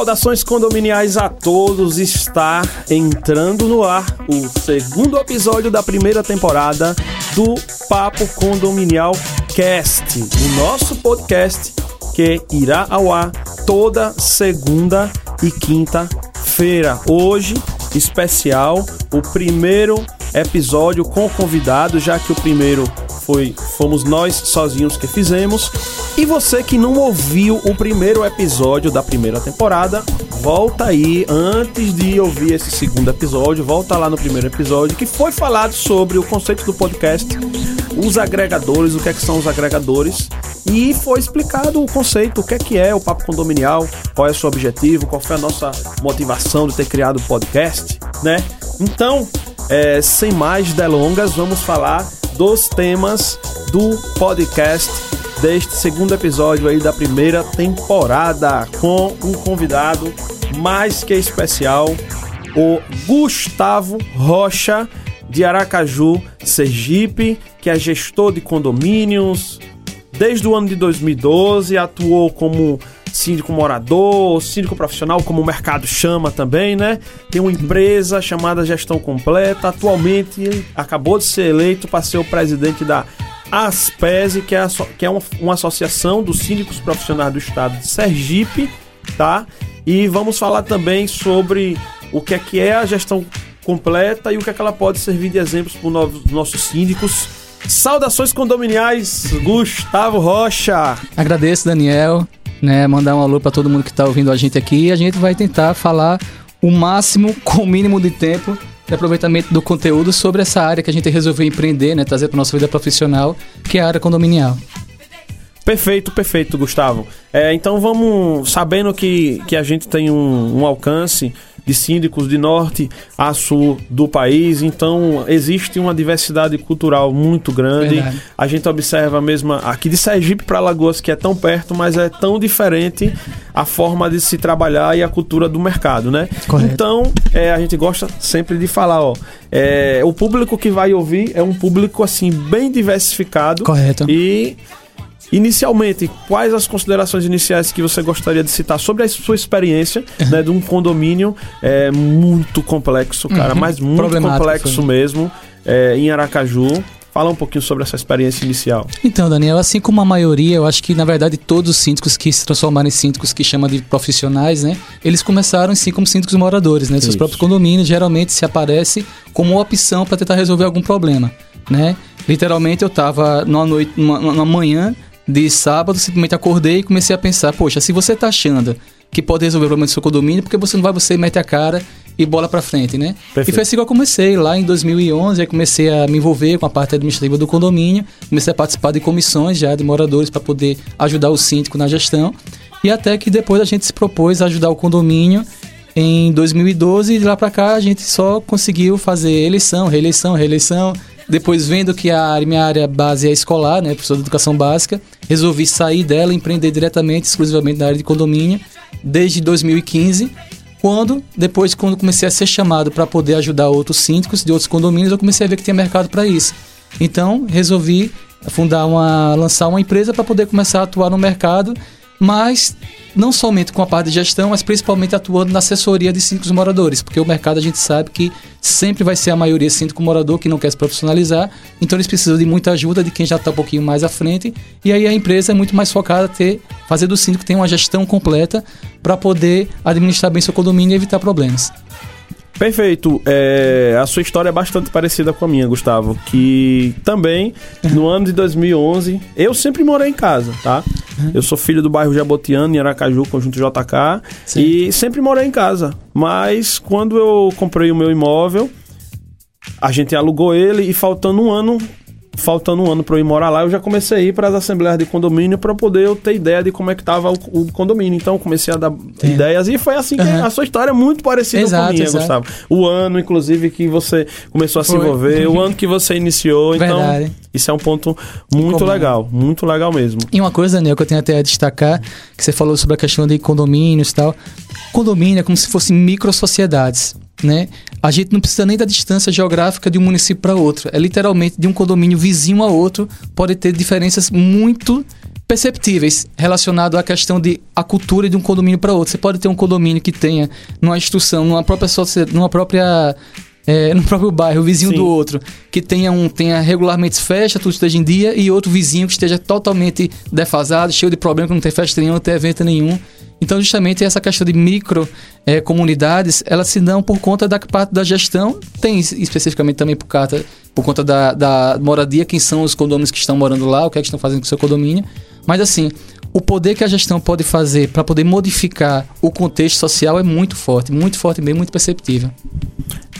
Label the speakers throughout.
Speaker 1: Saudações condominiais a todos. Está entrando no ar o segundo episódio da primeira temporada do Papo Condominial Cast, o nosso podcast que irá ao ar toda segunda e quinta-feira. Hoje, especial, o primeiro episódio com convidado, já que o primeiro foi fomos nós sozinhos que fizemos. E você que não ouviu o primeiro episódio da primeira temporada, volta aí antes de ouvir esse segundo episódio, volta lá no primeiro episódio que foi falado sobre o conceito do podcast, os agregadores, o que é que são os agregadores e foi explicado o conceito, o que é que é o papo condominial, qual é o seu objetivo, qual foi a nossa motivação de ter criado o podcast, né? Então, é, sem mais delongas, vamos falar dos temas do podcast deste segundo episódio aí da primeira temporada com um convidado mais que especial, o Gustavo Rocha de Aracaju, Sergipe, que é gestor de condomínios. Desde o ano de 2012 atuou como síndico morador, síndico profissional, como o mercado chama também, né? Tem uma empresa chamada Gestão Completa. Atualmente acabou de ser eleito para ser o presidente da ASPESE, que é, que é uma, uma associação dos síndicos profissionais do estado de Sergipe, tá? E vamos falar também sobre o que é que é a gestão completa e o que é que ela pode servir de exemplos para os nossos síndicos. Saudações condominiais, Gustavo Rocha.
Speaker 2: Agradeço, Daniel né, mandar um alô para todo mundo que está ouvindo a gente aqui e a gente vai tentar falar o máximo com o mínimo de tempo de aproveitamento do conteúdo sobre essa área que a gente resolveu empreender, né, trazer para nossa vida profissional, que é a área condominial.
Speaker 1: Perfeito, perfeito, Gustavo. É, então vamos, sabendo que, que a gente tem um, um alcance de síndicos de norte a sul do país, então existe uma diversidade cultural muito grande. Verdade. A gente observa mesmo aqui de Sergipe para Alagoas, que é tão perto, mas é tão diferente a forma de se trabalhar e a cultura do mercado, né? Correto. Então, é, a gente gosta sempre de falar, ó, é, o público que vai ouvir é um público assim bem diversificado.
Speaker 2: Correto.
Speaker 1: E Inicialmente, quais as considerações iniciais que você gostaria de citar sobre a sua experiência uhum. né, de um condomínio é, muito complexo, cara, uhum. mas muito complexo mesmo, é, em Aracaju? Fala um pouquinho sobre essa experiência inicial.
Speaker 2: Então, Daniel, assim como a maioria, eu acho que na verdade todos os síndicos que se transformaram em síndicos que chama de profissionais, né? Eles começaram sim como síndicos moradores, né? Isso. Seus próprios condomínios geralmente se aparece como opção para tentar resolver algum problema, né? Literalmente eu estava numa noite, numa, numa manhã de sábado, simplesmente acordei e comecei a pensar, poxa, se você tá achando que pode resolver o problema do seu condomínio, porque você não vai, você mete a cara e bola para frente, né? Perfeito. E foi assim que eu comecei, lá em 2011, aí comecei a me envolver com a parte administrativa do condomínio, comecei a participar de comissões já de moradores para poder ajudar o síndico na gestão, e até que depois a gente se propôs a ajudar o condomínio em 2012 e de lá para cá a gente só conseguiu fazer eleição, reeleição, reeleição, depois, vendo que a minha área base é escolar, né, professor de educação básica, resolvi sair dela e empreender diretamente, exclusivamente na área de condomínio, desde 2015, quando, depois, quando comecei a ser chamado para poder ajudar outros síndicos de outros condomínios, eu comecei a ver que tinha mercado para isso. Então, resolvi fundar uma, lançar uma empresa para poder começar a atuar no mercado mas não somente com a parte de gestão, mas principalmente atuando na assessoria de síndicos moradores, porque o mercado a gente sabe que sempre vai ser a maioria síndico morador que não quer se profissionalizar, então eles precisam de muita ajuda de quem já está um pouquinho mais à frente, e aí a empresa é muito mais focada a ter, fazer do síndico ter uma gestão completa para poder administrar bem seu condomínio e evitar problemas.
Speaker 1: Perfeito. É, a sua história é bastante parecida com a minha, Gustavo. Que também, no ano de 2011, eu sempre morei em casa, tá? Uhum. Eu sou filho do bairro Jabotiano, em Aracaju, conjunto JK. Sim. E sempre morei em casa. Mas quando eu comprei o meu imóvel, a gente alugou ele e faltando um ano faltando um ano para eu ir morar lá, eu já comecei a ir para as assembleias de condomínio para poder eu ter ideia de como é que tava o, o condomínio. Então, eu comecei a dar Sim. ideias e foi assim que uhum. a sua história é muito parecida exato, com a minha, exato. Gustavo. O ano, inclusive, que você começou a foi. se envolver, o ano que você iniciou. Então, Verdade. isso é um ponto muito legal, muito legal mesmo.
Speaker 2: E uma coisa, Daniel, que eu tenho até a destacar, que você falou sobre a questão de condomínios e tal. Condomínio é como se fossem micro sociedades né? A gente não precisa nem da distância geográfica de um município para outro. É literalmente de um condomínio vizinho a outro, pode ter diferenças muito perceptíveis relacionado à questão de a cultura de um condomínio para outro. Você pode ter um condomínio que tenha numa instrução, numa própria numa própria é, no próprio bairro, o vizinho Sim. do outro, que tenha um tenha regularmente festa, tudo esteja em dia, e outro vizinho que esteja totalmente defasado, cheio de problema, que não tem festa nenhuma, não tem evento nenhum. Então, justamente essa questão de micro é, comunidades, elas se dão por conta da parte da gestão, tem especificamente também por, conta, por conta da, da moradia, quem são os condomínios que estão morando lá, o que é que estão fazendo com o seu condomínio. Mas assim, o poder que a gestão pode fazer para poder modificar o contexto social é muito forte, muito forte mesmo, muito perceptível.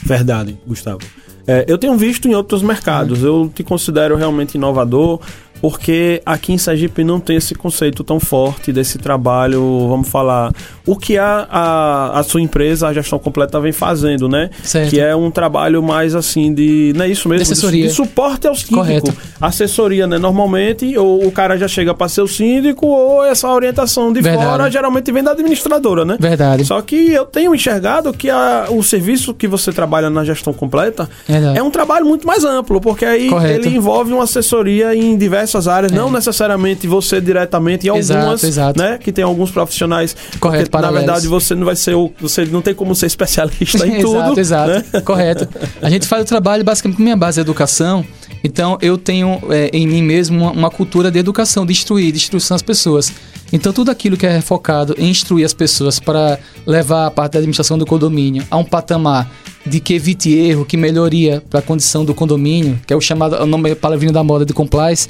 Speaker 1: Verdade, Gustavo. É, eu tenho visto em outros mercados, eu te considero realmente inovador porque aqui em Sergipe não tem esse conceito tão forte desse trabalho, vamos falar, o que a, a, a sua empresa, a gestão completa, vem fazendo, né? Certo. Que é um trabalho mais assim de. Não é isso mesmo? De assessoria. De, de suporte ao síndico. Correto. Assessoria, né? Normalmente, ou o cara já chega para ser o síndico, ou essa orientação de Verdade. fora geralmente vem da administradora, né?
Speaker 2: Verdade.
Speaker 1: Só que eu tenho enxergado que a, o serviço que você trabalha na gestão completa Verdade. é um trabalho muito mais amplo, porque aí Correto. ele envolve uma assessoria em diversos diversas áreas, é. não necessariamente você diretamente, em exato, algumas, exato. né? Que tem alguns profissionais.
Speaker 2: Correto,
Speaker 1: porque, Na verdade, você não vai ser o. Você não tem como ser especialista em tudo.
Speaker 2: exato, exato. Né? Correto. A gente faz o trabalho basicamente com minha base é educação. Então eu tenho é, em mim mesmo uma, uma, cultura de educação, de instruir, de instrução às pessoas. Então tudo aquilo que é focado em instruir as pessoas para levar a parte da administração do condomínio a um patamar de que evite erro, que melhoria para a condição do condomínio, que é o chamado, o nome palavrinho da moda de compliance,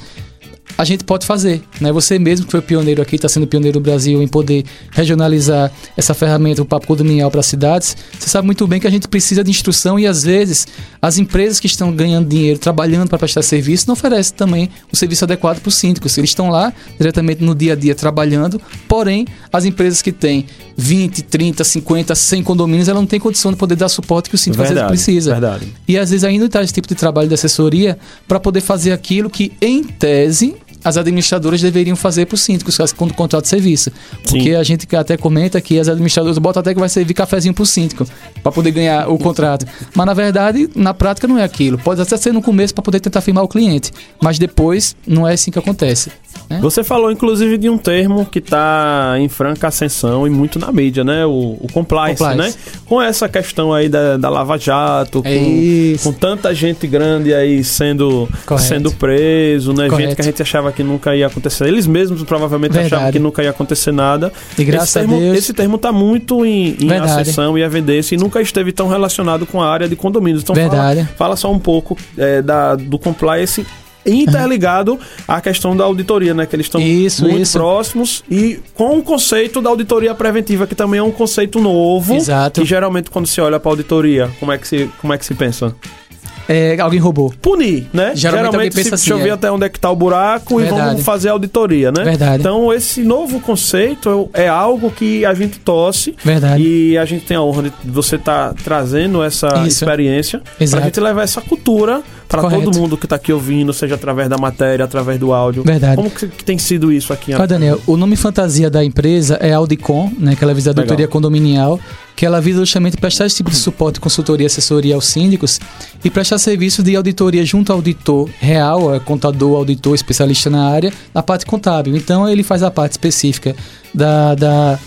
Speaker 2: a gente pode fazer. Né? Você mesmo que foi pioneiro aqui, está sendo pioneiro no Brasil em poder regionalizar essa ferramenta, o papo condominial para as cidades, você sabe muito bem que a gente precisa de instrução e às vezes as empresas que estão ganhando dinheiro, trabalhando para prestar serviço, não oferecem também o serviço adequado para os síndicos. Eles estão lá diretamente no dia a dia trabalhando, porém as empresas que têm 20, 30, 50, 100 condomínios, ela não tem condição de poder dar suporte que o síndico verdade, precisa. Verdade. E às vezes ainda está esse tipo de trabalho de assessoria para poder fazer aquilo que, em tese, as administradoras deveriam fazer para os síndicos quando contrato de serviço. Porque Sim. a gente até comenta que as administradoras botam até que vai servir cafezinho para o síndico, para poder ganhar o contrato. Mas na verdade, na prática não é aquilo. Pode até ser no começo para poder tentar firmar o cliente, mas depois não é assim que acontece.
Speaker 1: Né? Você falou inclusive de um termo que está em franca ascensão e muito na mídia, né? O, o compliance, compliance, né? Com essa questão aí da, da Lava Jato, é com, com, tanta gente grande aí sendo, sendo preso, né? Correto. Gente que a gente achava que nunca ia acontecer. Eles mesmos provavelmente Verdade. achavam que nunca ia acontecer nada.
Speaker 2: E graças
Speaker 1: esse termo,
Speaker 2: a Deus.
Speaker 1: Esse termo está muito em, em ascensão e evidência e nunca esteve tão relacionado com a área de condomínios. Então Verdade. Fala, fala só um pouco é, da, do compliance interligado à questão da auditoria, né? Que eles estão isso, muito isso. próximos e com o conceito da auditoria preventiva, que também é um conceito novo. Exato. Que geralmente quando se olha para auditoria, como é que se, como é que se pensa?
Speaker 2: É, alguém roubou.
Speaker 1: Punir, né? Geralmente, Geralmente se, assim, deixa eu ver é. até onde é que tá o buraco Verdade. e vamos fazer auditoria, né? Verdade. Então, esse novo conceito é algo que a gente torce Verdade. e a gente tem a honra de você estar tá trazendo essa Isso. experiência para a gente levar essa cultura para todo mundo que está aqui ouvindo, seja através da matéria, através do áudio.
Speaker 2: Verdade.
Speaker 1: Como que, que tem sido isso aqui?
Speaker 2: Olha, Daniel, o nome fantasia da empresa é Audicom, né, que ela visa a auditoria condominial, que ela visa justamente prestar esse tipo de suporte, consultoria assessoria aos síndicos e prestar serviço de auditoria junto ao auditor real, é contador, auditor, especialista na área, na parte contábil. Então ele faz a parte específica da, da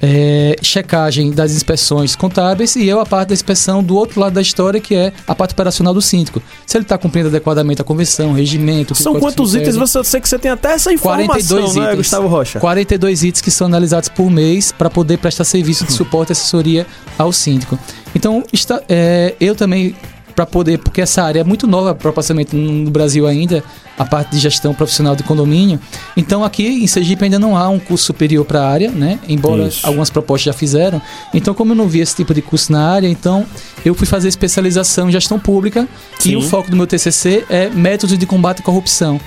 Speaker 2: é, checagem das inspeções contábeis e eu a parte da inspeção do outro lado da história, que é a parte operacional do síndico. Se ele está cumprindo adequadamente a convenção, o regimento...
Speaker 1: São quantos itens? Você, eu sei que você tem até essa informação, 42 né, itens, Gustavo Rocha?
Speaker 2: 42 itens que são analisados por mês para poder prestar serviço de suporte e assessoria ao síndico. Então, está, é, eu também para poder, porque essa área é muito nova proporcionalmente no Brasil ainda, a parte de gestão profissional de condomínio. Então aqui em Sergipe ainda não há um curso superior para a área, né? Embora Isso. algumas propostas já fizeram. Então como eu não vi esse tipo de curso na área, então eu fui fazer especialização em gestão pública Sim. e o foco do meu TCC é métodos de combate à corrupção.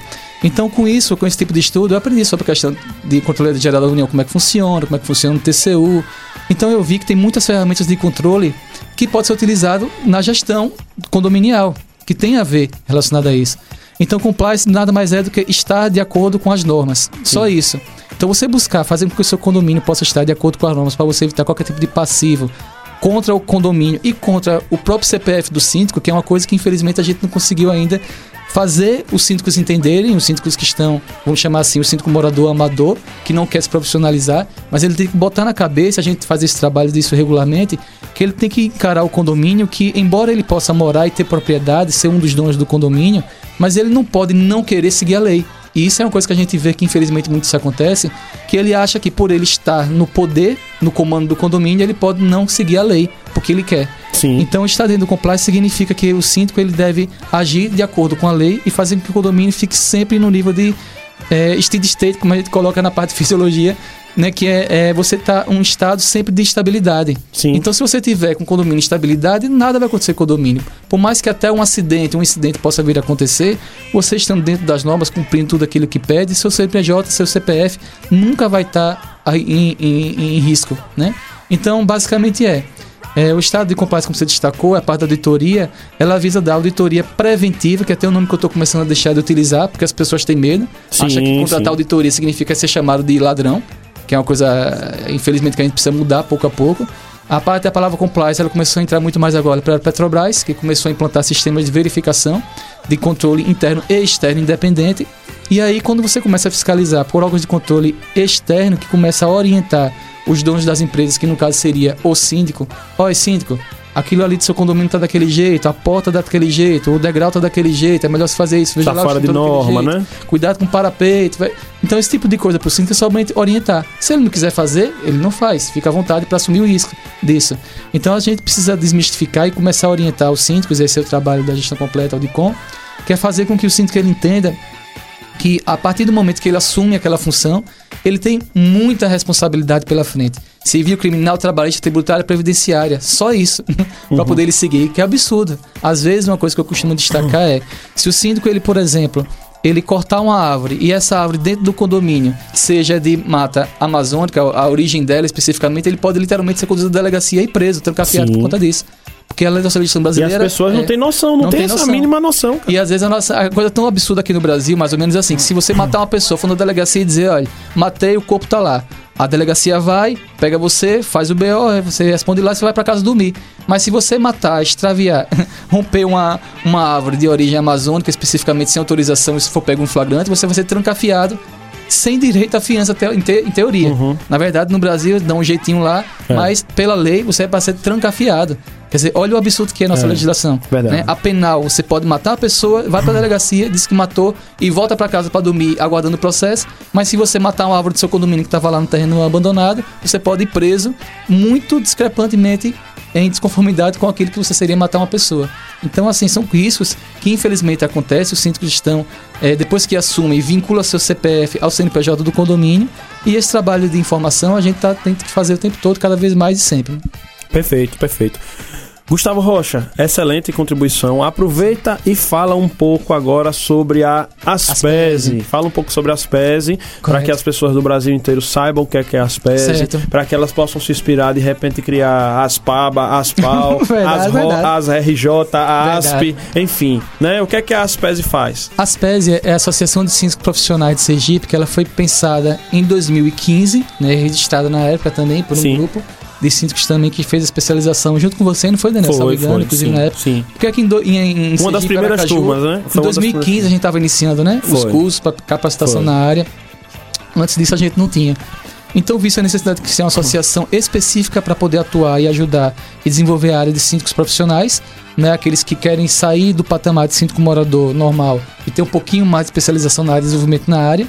Speaker 2: Então, com isso, com esse tipo de estudo, eu aprendi sobre a questão de controle geral da União, como é que funciona, como é que funciona o TCU. Então, eu vi que tem muitas ferramentas de controle que pode ser utilizado na gestão condominial, que tem a ver relacionado a isso. Então, compliance nada mais é do que estar de acordo com as normas. Sim. Só isso. Então, você buscar fazer com que o seu condomínio possa estar de acordo com as normas para você evitar qualquer tipo de passivo contra o condomínio e contra o próprio CPF do síndico, que é uma coisa que infelizmente a gente não conseguiu ainda fazer os síndicos entenderem, os síndicos que estão, vamos chamar assim, o síndico morador amador, que não quer se profissionalizar, mas ele tem que botar na cabeça, a gente faz esse trabalho disso regularmente, que ele tem que encarar o condomínio, que embora ele possa morar e ter propriedade, ser um dos donos do condomínio, mas ele não pode não querer seguir a lei. E isso é uma coisa que a gente vê que infelizmente muito isso acontece, que ele acha que por ele estar no poder, no comando do condomínio, ele pode não seguir a lei, porque ele quer. Sim. Então, estar dentro do compliance significa que o síndico ele deve agir de acordo com a lei e fazer com que o condomínio fique sempre no nível de é, steady state, como a gente coloca na parte de fisiologia, né, que é, é você tá um estado sempre de estabilidade. Sim. Então, se você tiver com condomínio estabilidade, nada vai acontecer com o condomínio. Por mais que até um acidente, um incidente possa vir a acontecer, você estando dentro das normas, cumprindo tudo aquilo que pede, seu CPJ, seu CPF nunca vai estar tá em, em, em risco, né? Então, basicamente é, é, o estado de compliance, como você destacou, a parte da auditoria, ela visa dar auditoria preventiva, que é até o nome que eu estou começando a deixar de utilizar, porque as pessoas têm medo. Sim, acham que contratar sim. auditoria significa ser chamado de ladrão que é uma coisa, infelizmente, que a gente precisa mudar pouco a pouco. A parte da palavra compliance, ela começou a entrar muito mais agora para a Petrobras, que começou a implantar sistemas de verificação de controle interno e externo independente. E aí, quando você começa a fiscalizar por órgãos de controle externo, que começa a orientar os donos das empresas, que no caso seria o síndico, olha, síndico, aquilo ali do seu condomínio tá daquele jeito, a porta tá daquele jeito, o degrau tá daquele jeito, é melhor você fazer isso.
Speaker 1: Veja tá fora de norma, né?
Speaker 2: Cuidado com o parapeito. Então esse tipo de coisa pro síndico é somente orientar. Se ele não quiser fazer, ele não faz. Fica à vontade para assumir o risco disso. Então a gente precisa desmistificar e começar a orientar os síndicos, esse é o trabalho da gestão completa, o DICOM, que é fazer com que o síndico ele entenda que a partir do momento que ele assume aquela função, ele tem muita responsabilidade pela frente. Civil, criminal, trabalhista, tributária, previdenciária. Só isso. Uhum. para poder ele seguir, que é absurdo. Às vezes, uma coisa que eu costumo destacar é: se o síndico, ele, por exemplo, ele cortar uma árvore e essa árvore dentro do condomínio seja de mata amazônica, a origem dela especificamente, ele pode literalmente ser conduzido à delegacia e preso, trancafiado por conta disso. Porque a legislação brasileira.
Speaker 1: E as pessoas é, não têm noção, não, não têm essa noção. mínima noção.
Speaker 2: Cara. E às vezes a, nossa, a coisa é tão absurda aqui no Brasil, mais ou menos assim, que se você matar uma pessoa, for na delegacia e dizer, olha, matei, o corpo tá lá. A delegacia vai, pega você, faz o BO, você responde lá e você vai para casa dormir. Mas se você matar, extraviar, romper uma, uma árvore de origem amazônica, especificamente sem autorização, e se for pego um flagrante, você vai ser trancafiado sem direito à fiança te, em, te, em, teoria. Uhum. Na verdade, no Brasil dá um jeitinho lá, é. mas pela lei você é para ser trancafiado. Quer dizer, olha o absurdo que é a nossa é. legislação. Né? A penal, você pode matar a pessoa, vai para a delegacia, diz que matou e volta para casa para dormir aguardando o processo. Mas se você matar uma árvore do seu condomínio que estava lá no terreno abandonado, você pode ir preso muito discrepantemente em desconformidade com aquilo que você seria matar uma pessoa. Então, assim, são riscos que infelizmente acontecem. Os síndicos estão, é, depois que assumem, vincula seu CPF ao CNPJ do condomínio. E esse trabalho de informação a gente tá, tem que fazer o tempo todo, cada vez mais e sempre.
Speaker 1: Perfeito, perfeito. Gustavo Rocha, excelente contribuição. Aproveita e fala um pouco agora sobre a Aspese. Fala um pouco sobre a Aspese, para que as pessoas do Brasil inteiro saibam o que é, que é a Aspese, para que elas possam se inspirar de repente criar Aspaba, Aspal, verdade, as, as RJ, a ASP, enfim, né? O que é que a Aspese faz?
Speaker 2: A Aspese é a Associação de Síndicos Profissionais de Sergipe, que ela foi pensada em 2015, né, registrada na época também por um Sim. grupo de síndicos também que fez a especialização junto com você, não foi, Daniel?
Speaker 1: Foi, engano, foi, inclusive sim, na época. Sim.
Speaker 2: Porque aqui em, do, em, em
Speaker 1: Uma das primeiras Aracaju, turmas, né?
Speaker 2: Foi em 2015 a gente estava iniciando, né? Foi. Os cursos para capacitação foi. na área. Antes disso a gente não tinha. Então, visto a necessidade de ser uma associação específica para poder atuar e ajudar e desenvolver a área de síndicos profissionais, né, aqueles que querem sair do patamar de síndico morador normal e ter um pouquinho mais de especialização na área de desenvolvimento na área,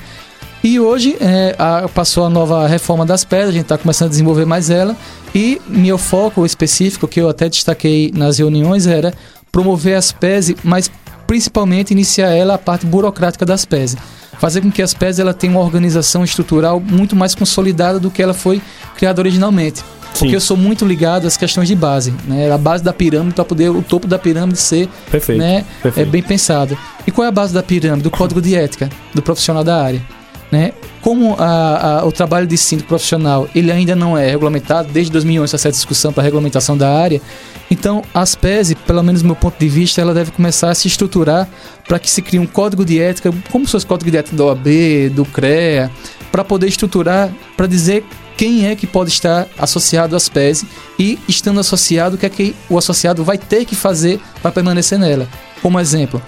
Speaker 2: e hoje é, a, passou a nova reforma das pedras, a gente está começando a desenvolver mais ela. E meu foco específico, que eu até destaquei nas reuniões, era promover as PES, mas principalmente iniciar ela a parte burocrática das PES. Fazer com que as PES ela tenham uma organização estrutural muito mais consolidada do que ela foi criada originalmente. Sim. Porque eu sou muito ligado às questões de base, né? A base da pirâmide para poder o topo da pirâmide ser
Speaker 1: Perfeito.
Speaker 2: Né,
Speaker 1: Perfeito.
Speaker 2: É bem pensado. E qual é a base da pirâmide? Do código de ética do profissional da área. Né? Como a, a, o trabalho de síndico profissional ele ainda não é regulamentado, desde 2011 essa discussão para a regulamentação da área, então as PES, pelo menos do meu ponto de vista, ela deve começar a se estruturar para que se crie um código de ética, como se fosse código de ética da OAB, do CREA, para poder estruturar, para dizer quem é que pode estar associado às PES e, estando associado, o que é que o associado vai ter que fazer para permanecer nela. Como exemplo,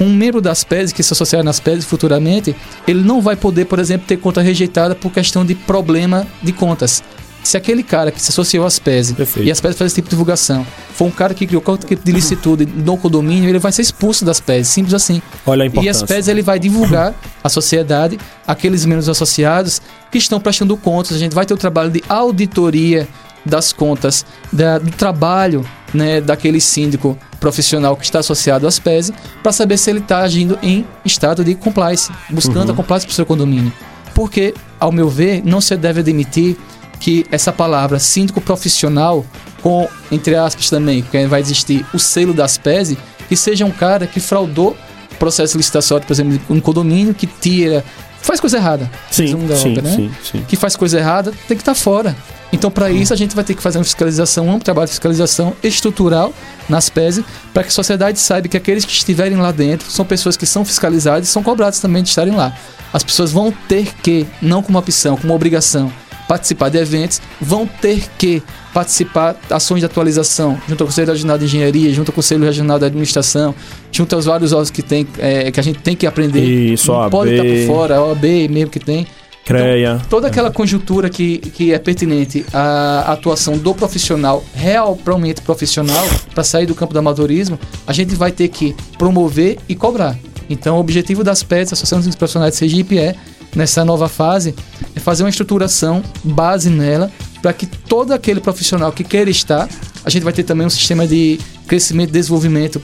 Speaker 2: um membro das PES que se associar nas PES futuramente, ele não vai poder, por exemplo, ter conta rejeitada por questão de problema de contas. Se aquele cara que se associou às PES e as PES faz esse tipo de divulgação for um cara que criou qualquer tipo de licitude no condomínio, ele vai ser expulso das PES, simples assim.
Speaker 1: Olha a
Speaker 2: E
Speaker 1: importância.
Speaker 2: as PES ele vai divulgar à sociedade aqueles membros associados que estão prestando contas. A gente vai ter o trabalho de auditoria das contas, da- do trabalho né, daquele síndico profissional que está associado às PES, para saber se ele está agindo em estado de compliance, buscando a compliance para o seu condomínio. Porque, ao meu ver, não se deve admitir que essa palavra síndico profissional, com, entre aspas também, que vai existir o selo das PES, que seja um cara que fraudou processo licitatório, por exemplo, um condomínio que tira. Faz coisa errada.
Speaker 1: Sim,
Speaker 2: da
Speaker 1: sim,
Speaker 2: né?
Speaker 1: sim, sim.
Speaker 2: Que faz coisa errada, tem que estar fora. Então, para isso, a gente vai ter que fazer uma fiscalização, um trabalho de fiscalização estrutural nas PES, para que a sociedade saiba que aqueles que estiverem lá dentro são pessoas que são fiscalizadas e são cobradas também de estarem lá. As pessoas vão ter que, não como opção, como obrigação, participar de eventos, vão ter que participar de ações de atualização junto ao Conselho Regional de Engenharia, junto ao Conselho Regional de Administração, junto aos vários órgãos que, tem, é, que a gente tem que aprender.
Speaker 1: Isso,
Speaker 2: Não
Speaker 1: OAB.
Speaker 2: pode estar por fora, a OAB mesmo que tem.
Speaker 1: CREA.
Speaker 2: Toda aquela conjuntura que, que é pertinente à atuação do profissional, realmente profissional, para sair do campo do amadorismo, a gente vai ter que promover e cobrar. Então, o objetivo das PETs, Associação dos Profissionais de Sergipe, é, nessa nova fase, é fazer uma estruturação base nela, para que todo aquele profissional que queira estar, a gente vai ter também um sistema de crescimento e desenvolvimento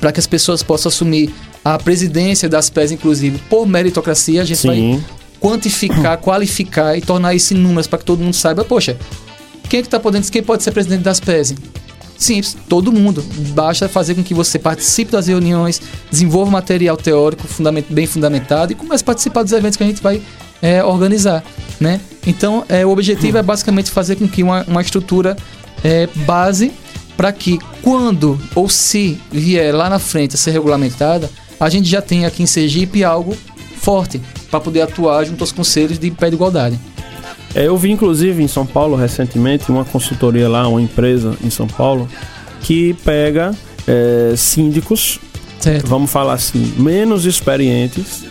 Speaker 2: para que as pessoas possam assumir a presidência das PES, inclusive, por meritocracia, a gente vai
Speaker 1: Sim.
Speaker 2: quantificar, qualificar e tornar isso em números para que todo mundo saiba, poxa, quem é que tá podendo, quem pode ser presidente das PES? Simples, todo mundo. Basta fazer com que você participe das reuniões, desenvolva material teórico fundament, bem fundamentado e comece a participar dos eventos que a gente vai é, organizar, né? Então, é, o objetivo é basicamente fazer com que uma, uma estrutura é, base para que quando ou se vier lá na frente a ser regulamentada, a gente já tenha aqui em Sergipe algo forte para poder atuar junto aos conselhos de pé de igualdade.
Speaker 1: É, eu vi inclusive em São Paulo recentemente uma consultoria lá, uma empresa em São Paulo, que pega é, síndicos,
Speaker 2: Certo.
Speaker 1: vamos falar assim, menos experientes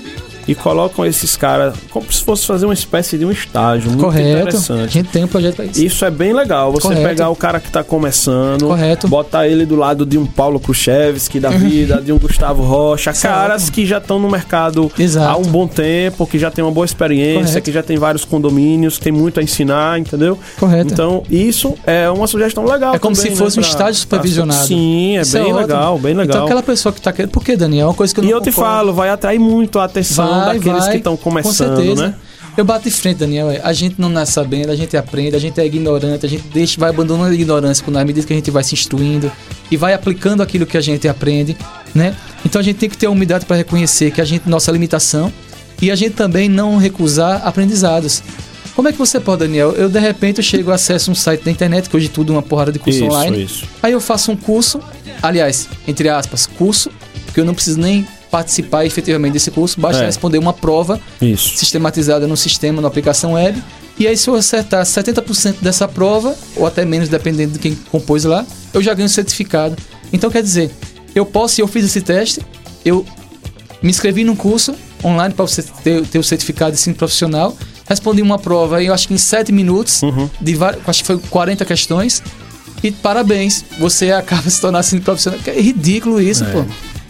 Speaker 1: e colocam esses caras como se fosse fazer uma espécie de um estágio muito
Speaker 2: Correto. A
Speaker 1: interessante.
Speaker 2: gente tem um projeto para isso.
Speaker 1: Isso é bem legal, você
Speaker 2: Correto.
Speaker 1: pegar o cara que tá começando,
Speaker 2: Correto.
Speaker 1: botar ele do lado de um Paulo Khrushchevsky da vida, de um Gustavo Rocha, caras que já estão no mercado
Speaker 2: Exato.
Speaker 1: há um bom tempo, que já tem uma boa experiência,
Speaker 2: Correto.
Speaker 1: que já tem vários condomínios, que tem muito a ensinar, entendeu?
Speaker 2: Correto.
Speaker 1: Então, isso é uma sugestão legal
Speaker 2: É como
Speaker 1: também,
Speaker 2: se fosse
Speaker 1: né,
Speaker 2: um estágio supervisionado.
Speaker 1: Sim, é
Speaker 2: Isso
Speaker 1: bem
Speaker 2: ótimo.
Speaker 1: legal, bem legal.
Speaker 2: Então aquela pessoa que tá querendo. Por que, Daniel? É uma coisa que eu
Speaker 1: E
Speaker 2: não
Speaker 1: eu te
Speaker 2: concordo.
Speaker 1: falo, vai atrair muito a atenção
Speaker 2: Vai,
Speaker 1: daqueles
Speaker 2: vai,
Speaker 1: que estão começando,
Speaker 2: com certeza.
Speaker 1: né?
Speaker 2: Eu bato de frente, Daniel. é, A gente não nasce sabendo, a gente aprende, a gente é ignorante, a gente deixa, vai abandonando a ignorância na medida que a gente vai se instruindo e vai aplicando aquilo que a gente aprende, né? Então a gente tem que ter a humildade para reconhecer que a gente nossa limitação e a gente também não recusar aprendizados. Como é que você pode, Daniel? Eu de repente eu chego, acesso um site da internet, que hoje tudo é uma porrada de curso
Speaker 1: Isso,
Speaker 2: online.
Speaker 1: isso.
Speaker 2: Aí eu faço um curso, aliás, entre aspas, curso, porque eu não preciso nem participar efetivamente desse curso, basta
Speaker 1: É.
Speaker 2: responder uma prova
Speaker 1: Isso.
Speaker 2: sistematizada no sistema, na aplicação web. E aí, se eu acertar 70% dessa prova, ou até menos, dependendo de quem compôs lá, eu já ganho certificado. Então, quer dizer, eu posso, se eu fiz esse teste, eu me inscrevi num curso online para você ter, ter o certificado de ensino profissional, respondi uma prova, eu acho que em 7 minutos,
Speaker 1: Uhum.
Speaker 2: de acho que foi 40 questões, e parabéns, você acaba se tornando ensino profissional. É ridículo isso, pô.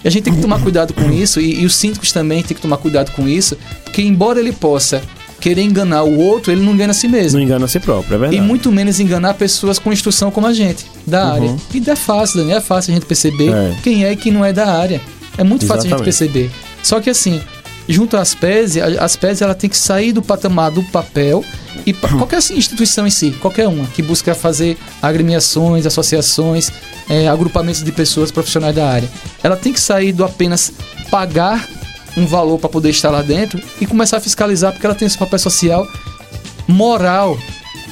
Speaker 2: E a gente tem que tomar cuidado com isso, e, e os síndicos também têm que tomar cuidado com isso, porque embora ele possa querer enganar o outro, ele não engana a si mesmo.
Speaker 1: Não engana a si próprio, é verdade.
Speaker 2: E muito menos enganar pessoas com instrução como a gente, da
Speaker 1: Uhum.
Speaker 2: área. E é fácil, Daniel, é fácil a gente perceber
Speaker 1: É.
Speaker 2: quem é e quem não é da área. É muito fácil Exatamente. a gente perceber. Só que assim, junto às PES, as PES ela tem que sair do patamar do papel e qualquer assim, instituição em si, qualquer uma, que busca fazer agremiações, associações, é, agrupamentos de pessoas profissionais da área, ela tem que sair do apenas pagar um valor para poder estar lá dentro e começar a fiscalizar, porque ela tem esse papel social moral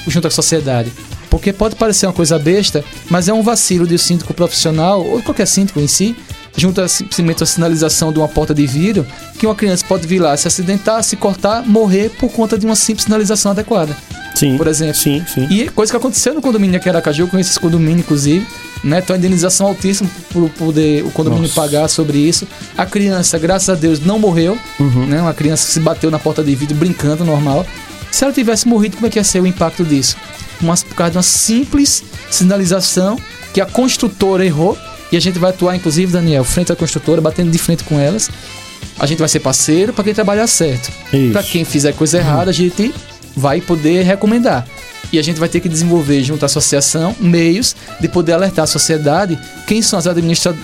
Speaker 2: junto à sociedade. Porque pode parecer uma coisa besta, mas é um vacilo de um síndico profissional, ou qualquer síndico em si, junto a simplesmente a sinalização de uma porta de vidro, que uma criança pode vir lá, se acidentar, se cortar, morrer por conta de uma simples sinalização adequada.
Speaker 1: Sim.
Speaker 2: Por exemplo.
Speaker 1: Sim, sim.
Speaker 2: E coisa que aconteceu no condomínio aqui em Aracaju, eu conheço esse condomínio, inclusive, né? Tem uma indenização altíssima por poder o condomínio Nossa. pagar sobre isso. A criança, graças a Deus, não morreu, uhum. né? Uma criança que se bateu na porta de vidro brincando normal. Se ela tivesse morrido, como é que ia ser o impacto disso? Uma, por causa de uma simples sinalização que a construtora errou e a gente vai atuar, inclusive, Daniel, frente à construtora, batendo de frente com elas. A gente vai ser parceiro para quem trabalhar certo. Para quem fizer coisa errada, a gente vai poder recomendar. E a gente vai ter que desenvolver, junto à associação, meios de poder alertar a sociedade quem são as administra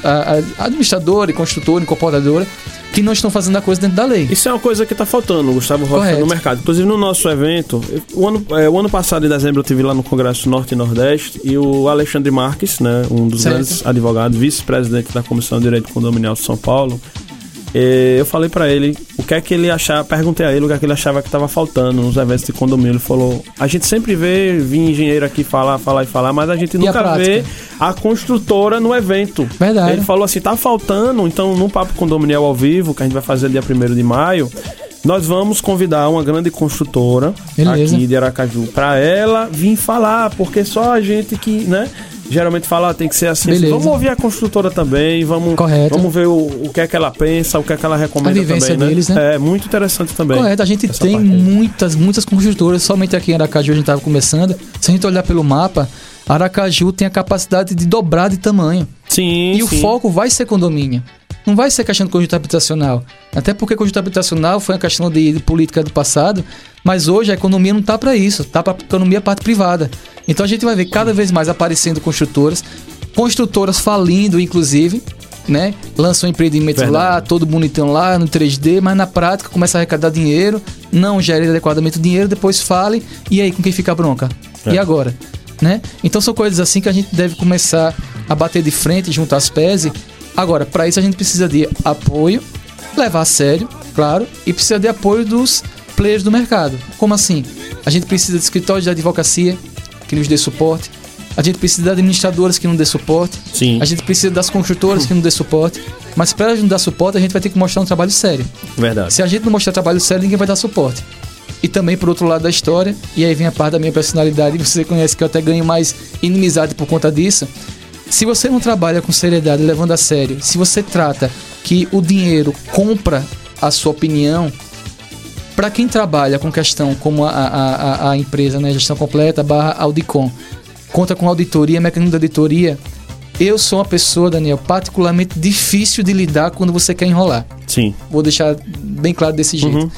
Speaker 2: administradoras, construtora, incorporadora que não estão fazendo a coisa dentro da lei.
Speaker 1: Isso é uma coisa que está faltando, Gustavo Rocha, no mercado. Inclusive no nosso evento, o ano, é, o ano passado, em dezembro, eu estive lá no Congresso Norte e Nordeste e o Alexandre Marques, né, um dos certo. grandes advogados, vice-presidente da Comissão de Direito Condominial de São Paulo, é, eu falei para ele o que é que ele achava, perguntei a ele o que é que ele achava que estava faltando nos eventos de condomínio. Ele falou: a gente sempre vê vir engenheiro aqui falar, falar e falar, mas a gente nunca a vê a construtora no evento.
Speaker 2: Verdade.
Speaker 1: Ele falou assim: tá faltando, então no Papo Condominial ao vivo, que a gente vai fazer dia 1 de maio. Nós vamos convidar uma grande construtora Beleza. aqui de Aracaju para ela vir falar, porque só a gente que, né? Geralmente fala, ah, tem que ser assim, assim. Vamos ouvir a construtora também, vamos,
Speaker 2: Correto.
Speaker 1: vamos ver o, o que é que ela pensa, o que é que ela recomenda a vivência também, né? deles, né? né? É muito interessante também.
Speaker 2: Correto, a gente tem muitas, muitas construtoras, somente aqui em Aracaju a gente estava começando. Se a gente olhar pelo mapa, Aracaju tem a capacidade de dobrar de tamanho.
Speaker 1: Sim.
Speaker 2: E sim. o foco vai ser condomínio. Não vai ser questão de conjunto habitacional. Até porque conjunto habitacional foi uma questão de, de política do passado, mas hoje a economia não está para isso, está para a economia parte privada. Então a gente vai ver cada vez mais aparecendo construtoras, construtoras falindo, inclusive, né? Lançam empreendimentos Verdade. lá, todo bonitão lá, no 3D, mas na prática começa a arrecadar dinheiro, não gera adequadamente o dinheiro, depois fale, e aí com quem fica a bronca? É. E agora? Né? Então são coisas assim que a gente deve começar a bater de frente junto às PESE Agora, para isso a gente precisa de apoio, levar a sério, claro, e precisa de apoio dos players do mercado. Como assim? A gente precisa de escritórios de advocacia que nos dê suporte. A gente precisa de administradoras que nos dê suporte.
Speaker 1: Sim.
Speaker 2: A gente precisa das construtoras que nos dê suporte. Mas para a gente dar suporte, a gente vai ter que mostrar um trabalho sério.
Speaker 1: Verdade.
Speaker 2: Se a gente não mostrar trabalho sério, ninguém vai dar suporte. E também, por outro lado da história, e aí vem a parte da minha personalidade, você conhece que eu até ganho mais inimizade por conta disso. Se você não trabalha com seriedade, levando a sério, se você trata que o dinheiro compra a sua opinião, para quem trabalha com questão como a, a, a, empresa, né, gestão completa, barra Audicom, conta com auditoria, mecanismo de auditoria, eu sou uma pessoa, Daniel, particularmente difícil de lidar quando você quer enrolar.
Speaker 1: Sim.
Speaker 2: Vou deixar bem claro desse jeito. Uhum.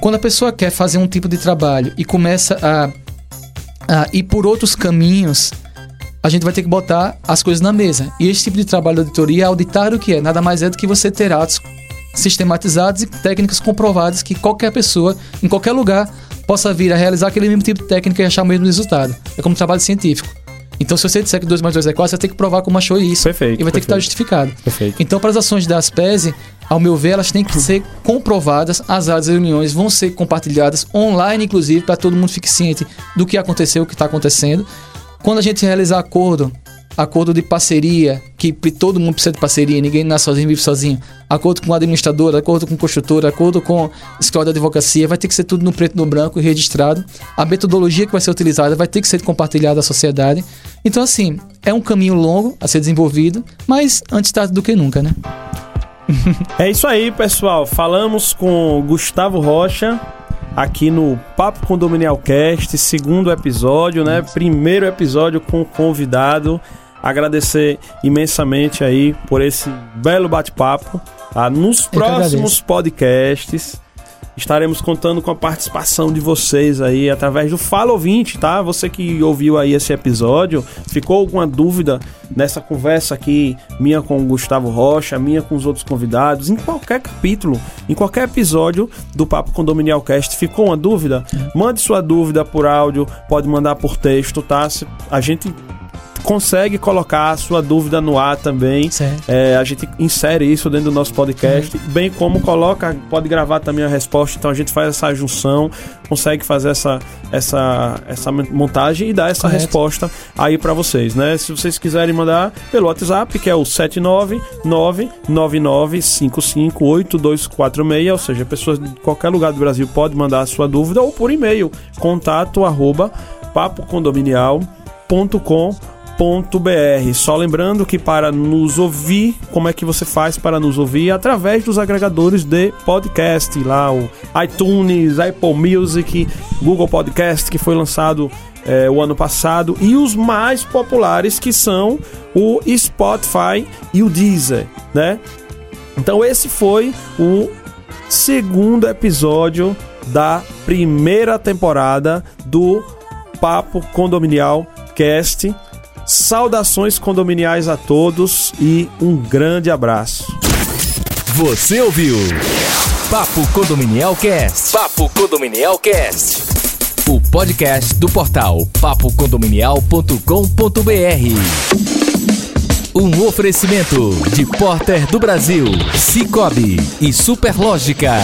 Speaker 2: Quando a pessoa quer fazer um tipo de trabalho e começa a, a ir por outros caminhos, a gente vai ter que botar as coisas na mesa. E esse tipo de trabalho de auditoria é auditar o que é. Nada mais é do que você ter atos sistematizados e técnicas comprovadas que qualquer pessoa, em qualquer lugar, possa vir a realizar aquele mesmo tipo de técnica e achar o mesmo resultado. É como um trabalho científico. Então, se você disser que 2 mais 2 é 4, você ter que provar como achou isso.
Speaker 1: Perfeito.
Speaker 2: E vai
Speaker 1: ter
Speaker 2: que estar justificado.
Speaker 1: Perfeito.
Speaker 2: Então, para as ações da ASPESE, ao meu ver, elas têm que ser comprovadas, as áreas reuniões vão ser compartilhadas online, inclusive, para todo mundo fique ciente do que aconteceu, o que está acontecendo. Quando a gente realizar acordo, acordo de parceria, que todo mundo precisa de parceria, ninguém nasce sozinho, vive sozinho. Acordo com o administrador, acordo com o construtor, acordo com escola de advocacia, vai ter que ser tudo no preto e no branco e registrado. A metodologia que vai ser utilizada vai ter que ser compartilhada à sociedade. Então, assim, é um caminho longo a ser desenvolvido, mas antes tarde do que nunca, né?
Speaker 1: é isso aí, pessoal. Falamos com Gustavo Rocha, aqui no Papo Condominial Cast, segundo episódio, né? Primeiro episódio com convidado. Agradecer imensamente aí por esse belo bate-papo. Tá? Nos próximos podcasts Estaremos contando com a participação de vocês aí através do Fala Ouvinte, tá? Você que ouviu aí esse episódio, ficou alguma dúvida nessa conversa aqui, minha com o Gustavo Rocha, minha com os outros convidados, em qualquer capítulo, em qualquer episódio do Papo Condominial Cast, ficou uma dúvida? Mande sua dúvida por áudio, pode mandar por texto, tá? A gente consegue colocar a sua dúvida no ar também. É, a gente insere isso dentro do nosso podcast, uhum. bem como coloca, pode gravar também a resposta. Então a gente faz essa junção, consegue fazer essa, essa, essa montagem e dar essa Correto. resposta aí para vocês, né? Se vocês quiserem mandar pelo WhatsApp, que é o 79999558246, ou seja, pessoas de qualquer lugar do Brasil pode mandar a sua dúvida ou por e-mail, contato arroba papocondominial.com br Só lembrando que para nos ouvir, como é que você faz para nos ouvir? Através dos agregadores de podcast, lá o iTunes, Apple Music, Google Podcast, que foi lançado é, o ano passado, e os mais populares que são o Spotify e o Deezer, né? Então esse foi o segundo episódio da primeira temporada do Papo Condominial Cast. Saudações condominiais a todos e um grande abraço.
Speaker 3: Você ouviu Papo Condominial Cast. Papo Condominial Cast. O podcast do portal papocondominial.com.br. Um oferecimento de Porter do Brasil, Cicobi e Superlógica.